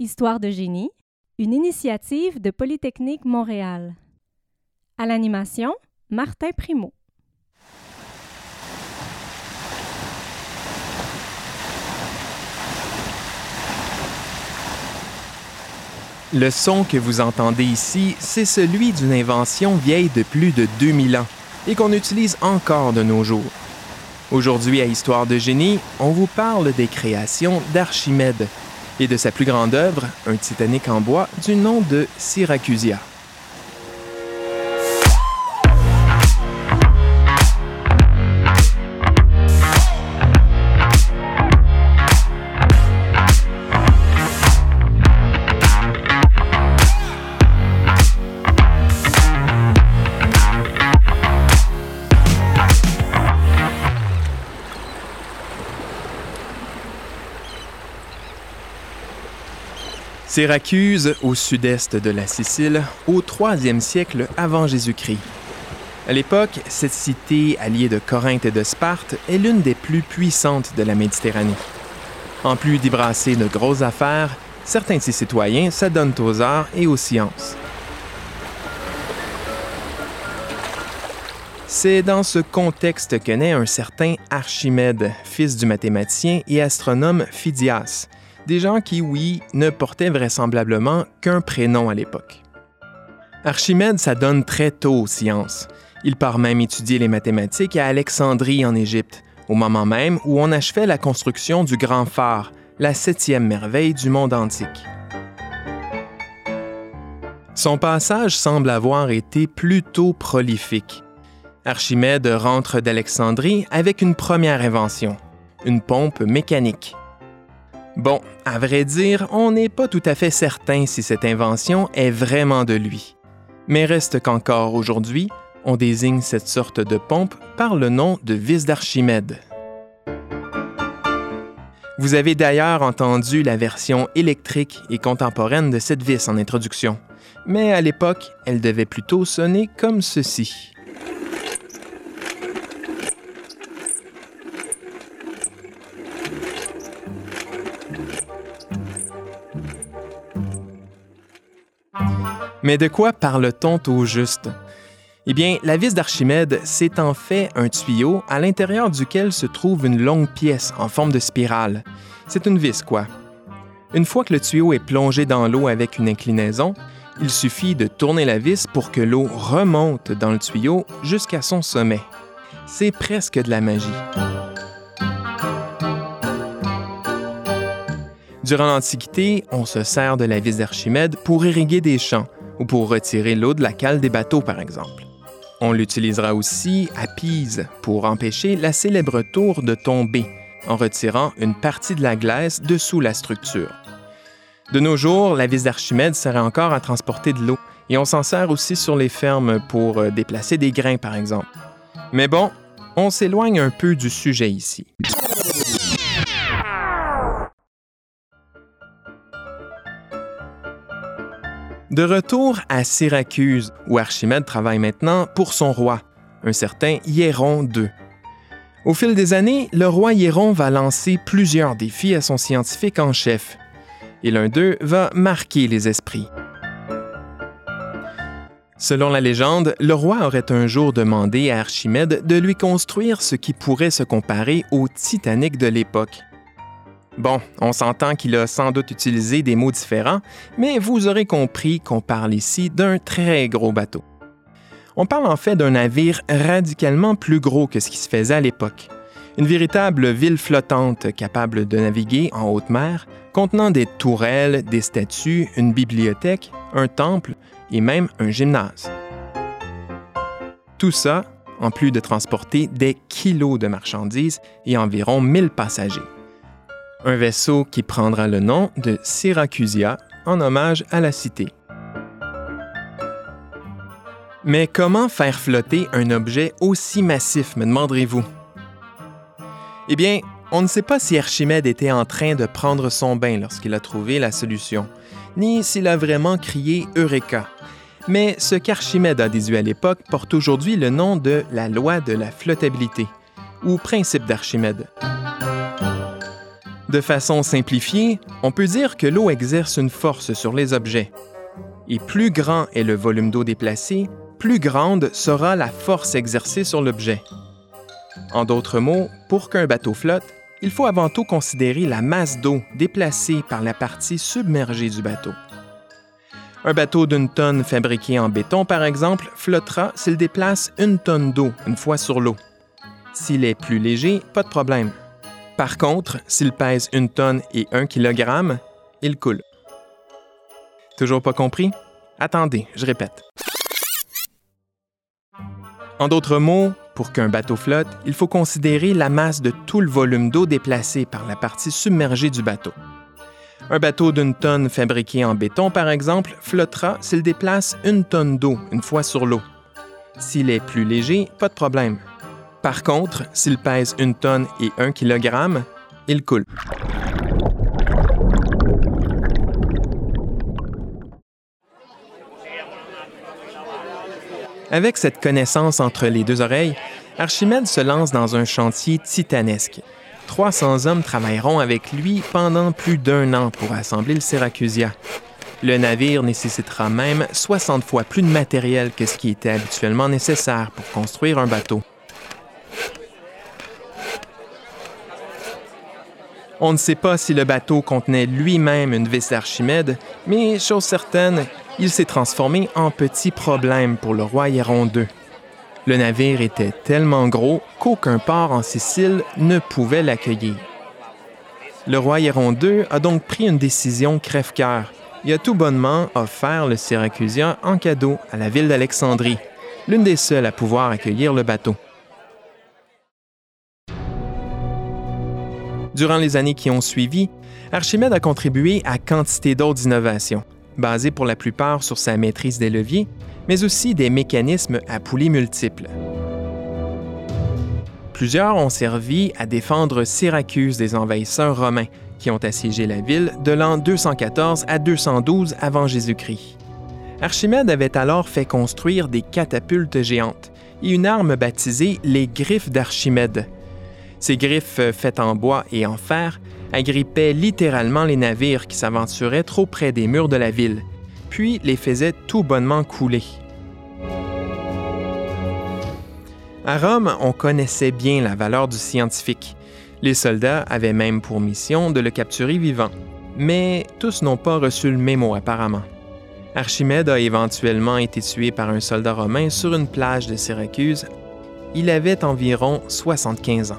Histoire de génie, une initiative de Polytechnique Montréal. À l'animation, Martin Primo. Le son que vous entendez ici, c'est celui d'une invention vieille de plus de 2000 ans et qu'on utilise encore de nos jours. Aujourd'hui à Histoire de génie, on vous parle des créations d'Archimède et de sa plus grande œuvre, un Titanic en bois du nom de Syracusia. Syracuse, au sud-est de la Sicile, au 3e siècle avant Jésus-Christ. À l'époque, cette cité alliée de Corinthe et de Sparte est l'une des plus puissantes de la Méditerranée. En plus d'y brasser de grosses affaires, certains de ses citoyens s'adonnent aux arts et aux sciences. C'est dans ce contexte que naît un certain Archimède, fils du mathématicien et astronome Phidias, des gens qui, oui, ne portaient vraisemblablement qu'un prénom à l'époque. Archimède s'adonne très tôt aux sciences. Il part même étudier les mathématiques à Alexandrie en Égypte, au moment même où on achevait la construction du grand phare, la septième merveille du monde antique. Son passage semble avoir été plutôt prolifique. Archimède rentre d'Alexandrie avec une première invention, une pompe mécanique. Bon, à vrai dire, on n'est pas tout à fait certain si cette invention est vraiment de lui. Mais reste qu'encore aujourd'hui, on désigne cette sorte de pompe par le nom de vis d'Archimède. Vous avez d'ailleurs entendu la version électrique et contemporaine de cette vis en introduction, mais à l'époque, elle devait plutôt sonner comme ceci. Mais de quoi parle-t-on au juste? Eh bien, la vis d'Archimède, c'est en fait un tuyau à l'intérieur duquel se trouve une longue pièce en forme de spirale. C'est une vis, quoi. Une fois que le tuyau est plongé dans l'eau avec une inclinaison, il suffit de tourner la vis pour que l'eau remonte dans le tuyau jusqu'à son sommet. C'est presque de la magie. Durant l'Antiquité, on se sert de la vis d'Archimède pour irriguer des champs, ou pour retirer l'eau de la cale des bateaux, par exemple. On l'utilisera aussi à Pise pour empêcher la célèbre tour de tomber en retirant une partie de la glace dessous la structure. De nos jours, la vis d'Archimède sert encore à transporter de l'eau et on s'en sert aussi sur les fermes pour euh, déplacer des grains, par exemple. Mais bon, on s'éloigne un peu du sujet ici. De retour à Syracuse, où Archimède travaille maintenant pour son roi, un certain Hieron II. Au fil des années, le roi Hieron va lancer plusieurs défis à son scientifique en chef, et l'un d'eux va marquer les esprits. Selon la légende, le roi aurait un jour demandé à Archimède de lui construire ce qui pourrait se comparer au Titanic de l'époque, Bon, on s'entend qu'il a sans doute utilisé des mots différents, mais vous aurez compris qu'on parle ici d'un très gros bateau. On parle en fait d'un navire radicalement plus gros que ce qui se faisait à l'époque. Une véritable ville flottante capable de naviguer en haute mer, contenant des tourelles, des statues, une bibliothèque, un temple et même un gymnase. Tout ça, en plus de transporter des kilos de marchandises et environ 1000 passagers un vaisseau qui prendra le nom de Syracusia en hommage à la cité. Mais comment faire flotter un objet aussi massif, me demanderez-vous? Eh bien, on ne sait pas si Archimède était en train de prendre son bain lorsqu'il a trouvé la solution, ni s'il a vraiment crié Eureka. Mais ce qu'Archimède a déduit à l'époque porte aujourd'hui le nom de la loi de la flottabilité, ou principe d'Archimède. De façon simplifiée, on peut dire que l'eau exerce une force sur les objets. Et plus grand est le volume d'eau déplacé, plus grande sera la force exercée sur l'objet. En d'autres mots, pour qu'un bateau flotte, il faut avant tout considérer la masse d'eau déplacée par la partie submergée du bateau. Un bateau d'une tonne fabriqué en béton, par exemple, flottera s'il déplace une tonne d'eau une fois sur l'eau. S'il est plus léger, pas de problème. Par contre, s'il pèse une tonne et un kilogramme, il coule. Toujours pas compris? Attendez, je répète. En d'autres mots, pour qu'un bateau flotte, il faut considérer la masse de tout le volume d'eau déplacé par la partie submergée du bateau. Un bateau d'une tonne fabriqué en béton, par exemple, flottera s'il déplace une tonne d'eau une fois sur l'eau. S'il est plus léger, pas de problème. Par contre, s'il pèse une tonne et un kilogramme, il coule. Avec cette connaissance entre les deux oreilles, Archimède se lance dans un chantier titanesque. 300 hommes travailleront avec lui pendant plus d'un an pour assembler le Syracusia. Le navire nécessitera même 60 fois plus de matériel que ce qui était habituellement nécessaire pour construire un bateau. On ne sait pas si le bateau contenait lui-même une vis d'Archimède, mais chose certaine, il s'est transformé en petit problème pour le roi Héron II. Le navire était tellement gros qu'aucun port en Sicile ne pouvait l'accueillir. Le roi Héron II a donc pris une décision crève-cœur. Il a tout bonnement offert le Syracusia en cadeau à la ville d'Alexandrie, l'une des seules à pouvoir accueillir le bateau. Durant les années qui ont suivi, Archimède a contribué à quantité d'autres innovations basé pour la plupart sur sa maîtrise des leviers, mais aussi des mécanismes à poulies multiples. Plusieurs ont servi à défendre Syracuse des envahisseurs romains qui ont assiégé la ville de l'an 214 à 212 avant Jésus-Christ. Archimède avait alors fait construire des catapultes géantes et une arme baptisée les griffes d'Archimède. Ces griffes faites en bois et en fer agrippait littéralement les navires qui s'aventuraient trop près des murs de la ville, puis les faisait tout bonnement couler. À Rome, on connaissait bien la valeur du scientifique. Les soldats avaient même pour mission de le capturer vivant. Mais tous n'ont pas reçu le mémo apparemment. Archimède a éventuellement été tué par un soldat romain sur une plage de Syracuse. Il avait environ 75 ans.